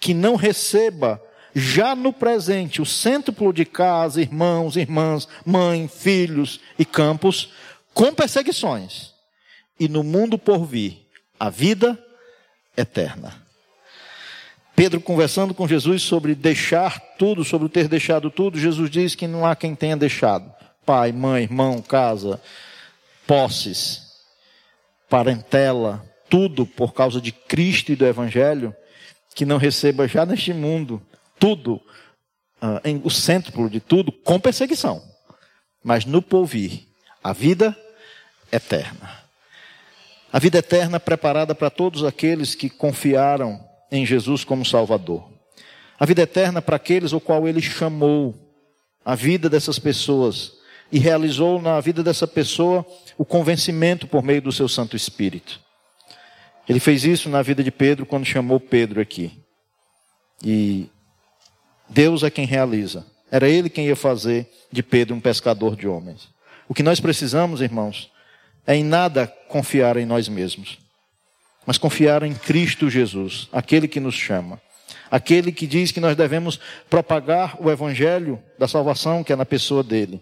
que não receba já no presente o cêntuplo de casa, irmãos, irmãs, mãe, filhos e campos, com perseguições, e no mundo por vir a vida eterna. Pedro conversando com Jesus sobre deixar tudo, sobre ter deixado tudo, Jesus diz que não há quem tenha deixado pai, mãe, irmão, casa, posses, parentela, tudo por causa de Cristo e do Evangelho, que não receba já neste mundo tudo, uh, em, o centro de tudo, com perseguição, mas no porvir, a vida eterna. A vida eterna preparada para todos aqueles que confiaram em Jesus como Salvador. A vida eterna para aqueles o qual ele chamou. A vida dessas pessoas e realizou na vida dessa pessoa o convencimento por meio do seu Santo Espírito. Ele fez isso na vida de Pedro quando chamou Pedro aqui. E Deus é quem realiza. Era ele quem ia fazer de Pedro um pescador de homens. O que nós precisamos, irmãos, é em nada confiar em nós mesmos, mas confiar em Cristo Jesus, aquele que nos chama, aquele que diz que nós devemos propagar o evangelho da salvação que é na pessoa dele.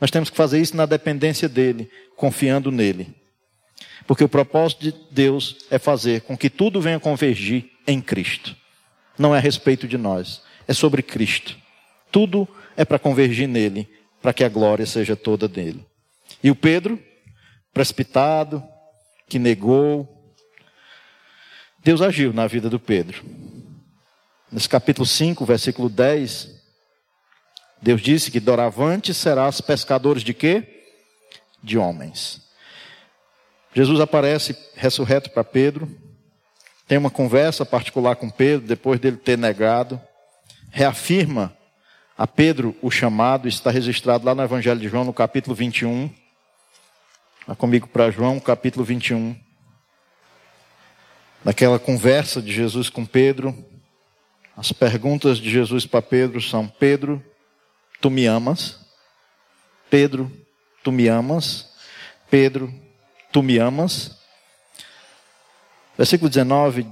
Nós temos que fazer isso na dependência dele, confiando nele. Porque o propósito de Deus é fazer com que tudo venha convergir em Cristo. Não é a respeito de nós, é sobre Cristo. Tudo é para convergir nele, para que a glória seja toda dele. E o Pedro, precipitado, que negou, Deus agiu na vida do Pedro. Nesse capítulo 5, versículo 10, Deus disse que doravante serás pescadores de quê? De homens. Jesus aparece ressurreto para Pedro, tem uma conversa particular com Pedro, depois dele ter negado, reafirma a Pedro o chamado, está registrado lá no Evangelho de João, no capítulo 21. Vá comigo para João, capítulo 21. Naquela conversa de Jesus com Pedro, as perguntas de Jesus para Pedro são: Pedro, tu me amas? Pedro, tu me amas? Pedro, tu me amas? Versículo 19,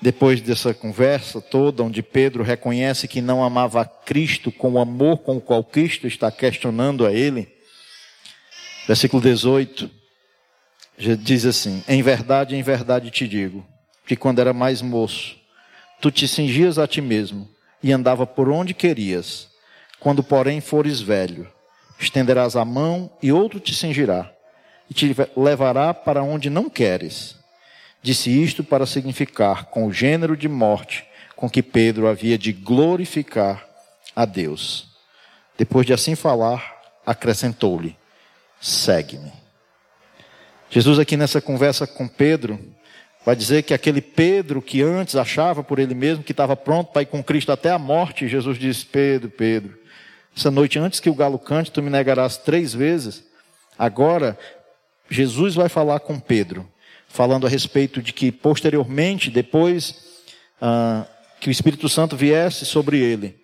depois dessa conversa toda, onde Pedro reconhece que não amava Cristo com o amor com o qual Cristo está questionando a ele. Versículo 18, diz assim: Em verdade, em verdade te digo, que quando era mais moço, tu te cingias a ti mesmo e andava por onde querias. Quando, porém, fores velho, estenderás a mão e outro te cingirá e te levará para onde não queres. Disse isto para significar com o gênero de morte com que Pedro havia de glorificar a Deus. Depois de assim falar, acrescentou-lhe: Segue-me. Jesus, aqui nessa conversa com Pedro, vai dizer que aquele Pedro que antes achava por ele mesmo que estava pronto para ir com Cristo até a morte, Jesus disse: Pedro, Pedro, essa noite antes que o galo cante, tu me negarás três vezes. Agora, Jesus vai falar com Pedro, falando a respeito de que posteriormente, depois ah, que o Espírito Santo viesse sobre ele,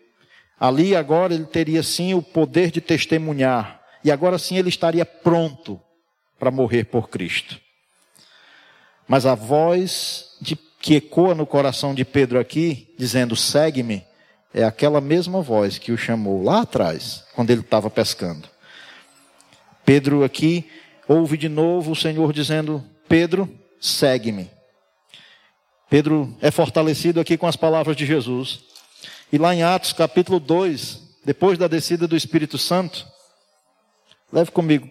ali agora ele teria sim o poder de testemunhar, e agora sim ele estaria pronto para morrer por Cristo. Mas a voz de, que ecoa no coração de Pedro aqui, dizendo: segue-me, é aquela mesma voz que o chamou lá atrás, quando ele estava pescando. Pedro aqui ouve de novo o Senhor dizendo: Pedro, segue-me. Pedro é fortalecido aqui com as palavras de Jesus. E lá em Atos capítulo 2, depois da descida do Espírito Santo, leve comigo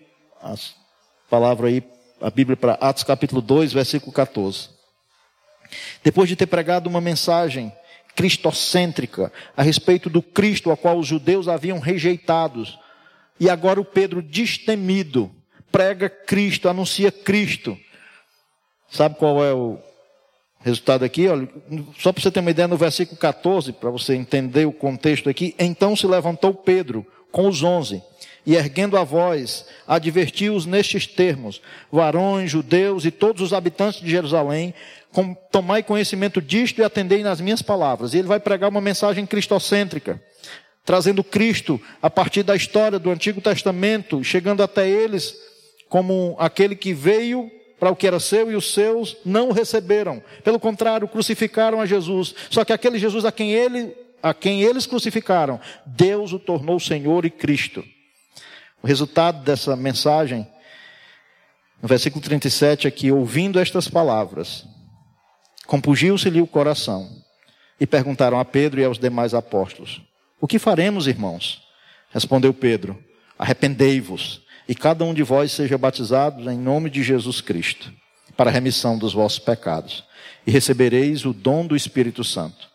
palavra aí, a Bíblia para Atos capítulo 2, versículo 14. Depois de ter pregado uma mensagem cristocêntrica a respeito do Cristo a qual os judeus haviam rejeitado, e agora o Pedro destemido prega Cristo, anuncia Cristo. Sabe qual é o resultado aqui? Olha, só para você ter uma ideia, no versículo 14, para você entender o contexto aqui. Então se levantou Pedro com os onze, e erguendo a voz, advertiu-os nestes termos: varões, judeus e todos os habitantes de Jerusalém, tomai conhecimento disto e atendei nas minhas palavras. E ele vai pregar uma mensagem cristocêntrica, trazendo Cristo a partir da história do Antigo Testamento, chegando até eles como aquele que veio para o que era seu e os seus não o receberam. Pelo contrário, crucificaram a Jesus. Só que aquele Jesus a quem, ele, a quem eles crucificaram, Deus o tornou Senhor e Cristo. O resultado dessa mensagem, no versículo 37, é que, ouvindo estas palavras, compungiu-se-lhe o coração e perguntaram a Pedro e aos demais apóstolos: O que faremos, irmãos? Respondeu Pedro: Arrependei-vos e cada um de vós seja batizado em nome de Jesus Cristo, para a remissão dos vossos pecados, e recebereis o dom do Espírito Santo.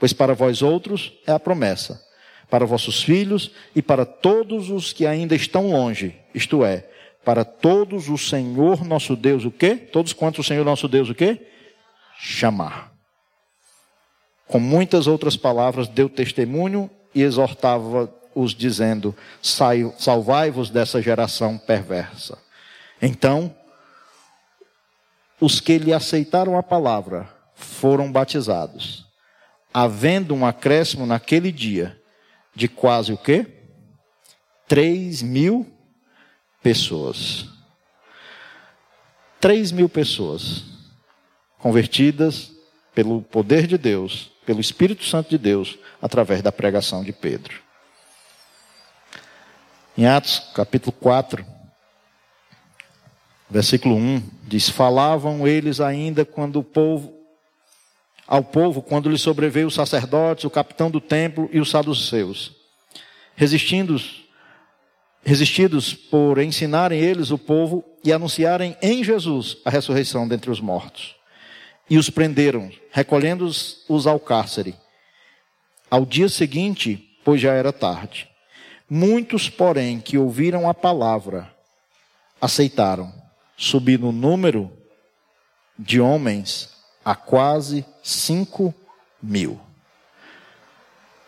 Pois para vós outros é a promessa, para vossos filhos e para todos os que ainda estão longe, isto é, para todos o Senhor nosso Deus, o quê? Todos quantos o Senhor nosso Deus, o quê? Chamar. Com muitas outras palavras, deu testemunho e exortava os dizendo: Salvai-vos dessa geração perversa. Então, os que lhe aceitaram a palavra foram batizados, havendo um acréscimo naquele dia de quase o quê? Três mil pessoas. Três mil pessoas convertidas pelo poder de Deus, pelo Espírito Santo de Deus, através da pregação de Pedro. Em Atos capítulo 4, versículo 1, diz: Falavam eles ainda quando o povo, ao povo, quando lhe sobreveio os sacerdotes, o capitão do templo e os saduceus. resistindo, resistidos por ensinarem eles o povo e anunciarem em Jesus a ressurreição dentre os mortos. E os prenderam, recolhendo-os ao cárcere. Ao dia seguinte, pois já era tarde. Muitos, porém, que ouviram a palavra, aceitaram, subindo o número de homens a quase cinco mil.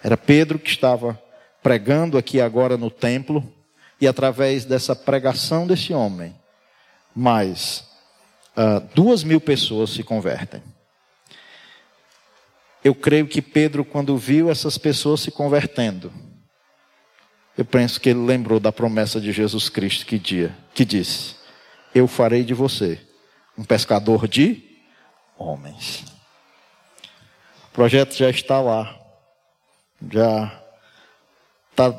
Era Pedro que estava pregando aqui agora no templo, e através dessa pregação desse homem, mais uh, duas mil pessoas se convertem. Eu creio que Pedro, quando viu essas pessoas se convertendo, eu penso que ele lembrou da promessa de Jesus Cristo que, dia, que disse: Eu farei de você um pescador de homens. O projeto já está lá, já está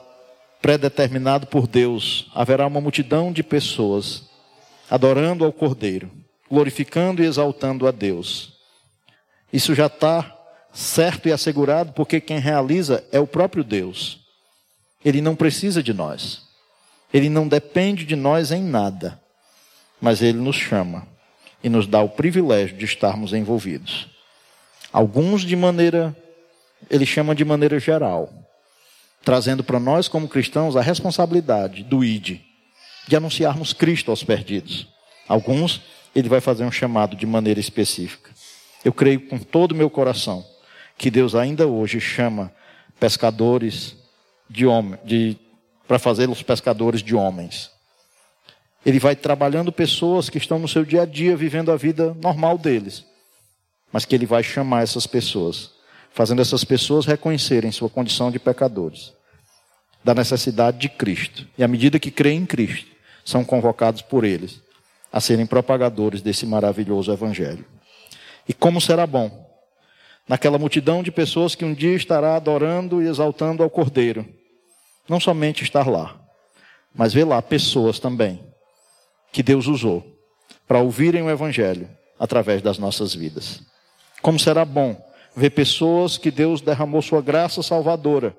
predeterminado por Deus. Haverá uma multidão de pessoas adorando ao Cordeiro, glorificando e exaltando a Deus. Isso já está certo e assegurado, porque quem realiza é o próprio Deus. Ele não precisa de nós. Ele não depende de nós em nada. Mas ele nos chama e nos dá o privilégio de estarmos envolvidos. Alguns de maneira, ele chama de maneira geral, trazendo para nós como cristãos a responsabilidade do ID, de anunciarmos Cristo aos perdidos. Alguns, ele vai fazer um chamado de maneira específica. Eu creio com todo o meu coração que Deus ainda hoje chama pescadores de homens, para fazê-los pescadores de homens. Ele vai trabalhando pessoas que estão no seu dia a dia vivendo a vida normal deles, mas que ele vai chamar essas pessoas, fazendo essas pessoas reconhecerem sua condição de pecadores, da necessidade de Cristo. E à medida que creem em Cristo, são convocados por eles a serem propagadores desse maravilhoso evangelho. E como será bom naquela multidão de pessoas que um dia estará adorando e exaltando ao Cordeiro. Não somente estar lá, mas ver lá pessoas também que Deus usou para ouvirem o Evangelho através das nossas vidas. Como será bom ver pessoas que Deus derramou sua graça salvadora,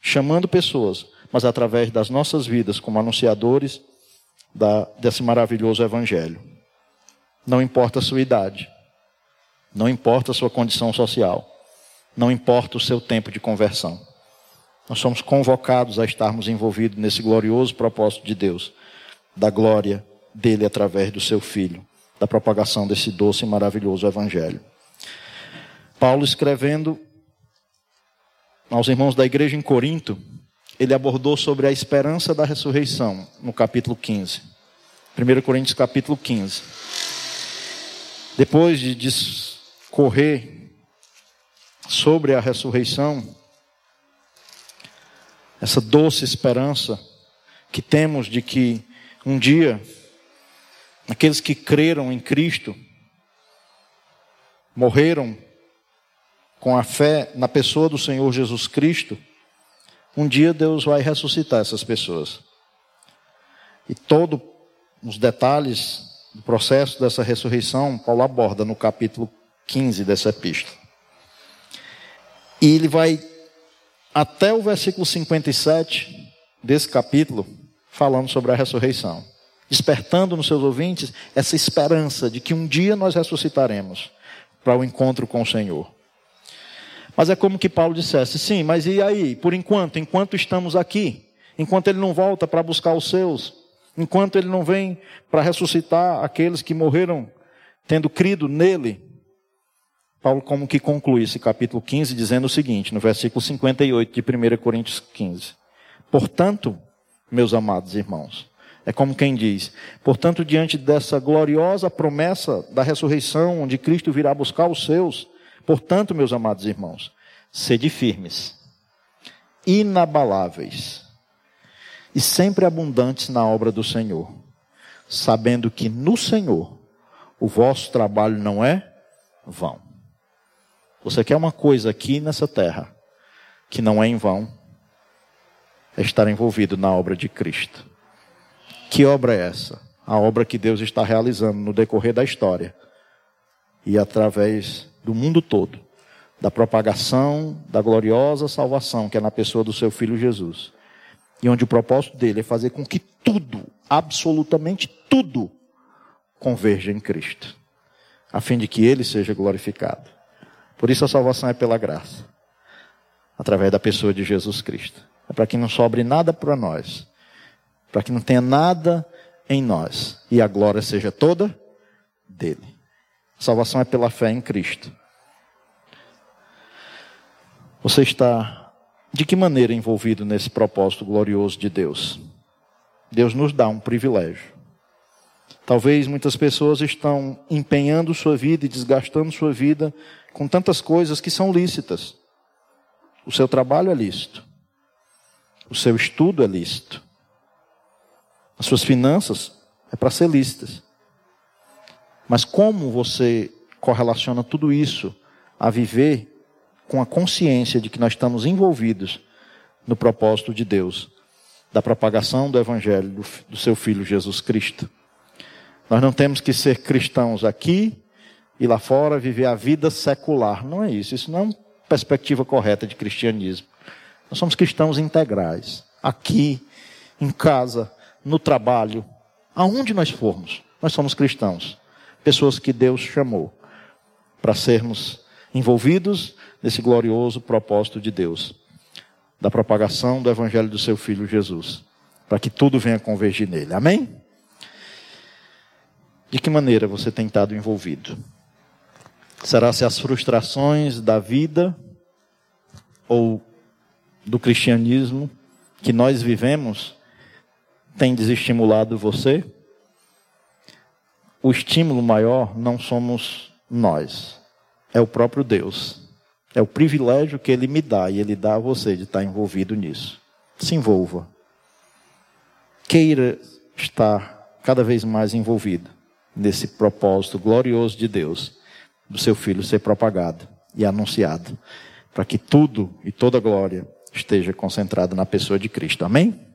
chamando pessoas, mas através das nossas vidas como anunciadores da, desse maravilhoso Evangelho. Não importa a sua idade, não importa a sua condição social. Não importa o seu tempo de conversão. Nós somos convocados a estarmos envolvidos nesse glorioso propósito de Deus, da glória dele através do seu filho, da propagação desse doce e maravilhoso evangelho. Paulo escrevendo aos irmãos da igreja em Corinto, ele abordou sobre a esperança da ressurreição no capítulo 15. 1 Coríntios capítulo 15. Depois de correr sobre a ressurreição, essa doce esperança que temos de que um dia aqueles que creram em Cristo morreram com a fé na pessoa do Senhor Jesus Cristo, um dia Deus vai ressuscitar essas pessoas. E todos os detalhes do processo dessa ressurreição, Paulo aborda no capítulo 15 dessa epístola. E ele vai até o versículo 57 desse capítulo, falando sobre a ressurreição, despertando nos seus ouvintes essa esperança de que um dia nós ressuscitaremos para o encontro com o Senhor. Mas é como que Paulo dissesse: sim, mas e aí? Por enquanto, enquanto estamos aqui, enquanto ele não volta para buscar os seus, enquanto ele não vem para ressuscitar aqueles que morreram tendo crido nele, Paulo como que conclui esse capítulo 15 dizendo o seguinte, no versículo 58 de 1 Coríntios 15. Portanto, meus amados irmãos, é como quem diz, portanto, diante dessa gloriosa promessa da ressurreição, onde Cristo virá buscar os seus, portanto, meus amados irmãos, sede firmes, inabaláveis e sempre abundantes na obra do Senhor, sabendo que no Senhor o vosso trabalho não é vão. Você quer uma coisa aqui nessa terra que não é em vão, é estar envolvido na obra de Cristo. Que obra é essa? A obra que Deus está realizando no decorrer da história e através do mundo todo, da propagação da gloriosa salvação que é na pessoa do seu filho Jesus. E onde o propósito dele é fazer com que tudo, absolutamente tudo, converja em Cristo, a fim de que ele seja glorificado. Por isso a salvação é pela graça, através da pessoa de Jesus Cristo. É para que não sobre nada para nós, para que não tenha nada em nós e a glória seja toda dele. A salvação é pela fé em Cristo. Você está de que maneira envolvido nesse propósito glorioso de Deus? Deus nos dá um privilégio. Talvez muitas pessoas estão empenhando sua vida e desgastando sua vida com tantas coisas que são lícitas. O seu trabalho é lícito. O seu estudo é lícito. As suas finanças é para ser lícitas. Mas como você correlaciona tudo isso a viver com a consciência de que nós estamos envolvidos no propósito de Deus, da propagação do Evangelho do, do seu Filho Jesus Cristo? Nós não temos que ser cristãos aqui e lá fora viver a vida secular. Não é isso. Isso não é uma perspectiva correta de cristianismo. Nós somos cristãos integrais. Aqui, em casa, no trabalho, aonde nós formos, nós somos cristãos. Pessoas que Deus chamou para sermos envolvidos nesse glorioso propósito de Deus, da propagação do evangelho do seu filho Jesus, para que tudo venha convergir nele. Amém? De que maneira você tem estado envolvido? Será se as frustrações da vida ou do cristianismo que nós vivemos têm desestimulado você? O estímulo maior não somos nós, é o próprio Deus. É o privilégio que Ele me dá e Ele dá a você de estar envolvido nisso. Se envolva. Queira estar cada vez mais envolvido nesse propósito glorioso de Deus, do seu filho ser propagado e anunciado, para que tudo e toda glória esteja concentrado na pessoa de Cristo. Amém?